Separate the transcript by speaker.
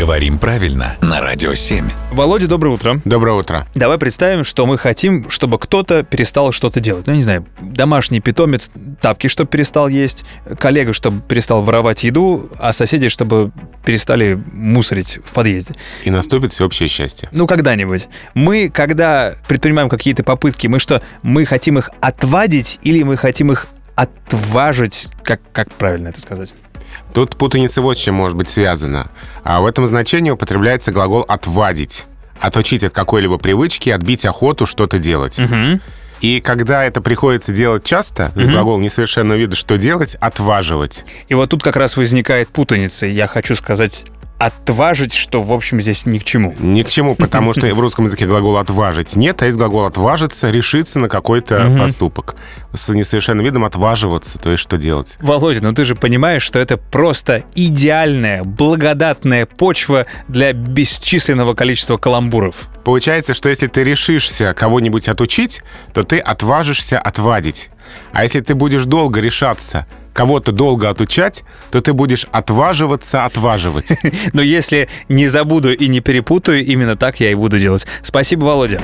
Speaker 1: Говорим правильно на Радио 7.
Speaker 2: Володя, доброе утро.
Speaker 3: Доброе утро.
Speaker 2: Давай представим, что мы хотим, чтобы кто-то перестал что-то делать. Ну, не знаю, домашний питомец тапки, чтобы перестал есть, коллега, чтобы перестал воровать еду, а соседи, чтобы перестали мусорить в подъезде.
Speaker 3: И наступит всеобщее счастье.
Speaker 2: Ну, когда-нибудь. Мы, когда предпринимаем какие-то попытки, мы что, мы хотим их отвадить или мы хотим их отважить? Как, как правильно это сказать?
Speaker 3: Тут путаница вот с чем может быть связана. А в этом значении употребляется глагол «отвадить». Отучить от какой-либо привычки, отбить охоту что-то делать.
Speaker 2: Угу.
Speaker 3: И когда это приходится делать часто, угу. глагол несовершенного вида «что делать?» — «отваживать».
Speaker 2: И вот тут как раз возникает путаница. Я хочу сказать отважить, что, в общем, здесь ни к чему.
Speaker 3: Ни к чему, потому что в русском языке глагол «отважить» нет, а есть глагол «отважиться», решиться на какой-то угу. поступок. С несовершенным видом «отваживаться», то есть что делать.
Speaker 2: Володя, ну ты же понимаешь, что это просто идеальная, благодатная почва для бесчисленного количества каламбуров.
Speaker 3: Получается, что если ты решишься кого-нибудь отучить, то ты отважишься отвадить. А если ты будешь долго решаться кого-то долго отучать, то ты будешь отваживаться отваживать.
Speaker 2: Но если не забуду и не перепутаю, именно так я и буду делать. Спасибо, Володя.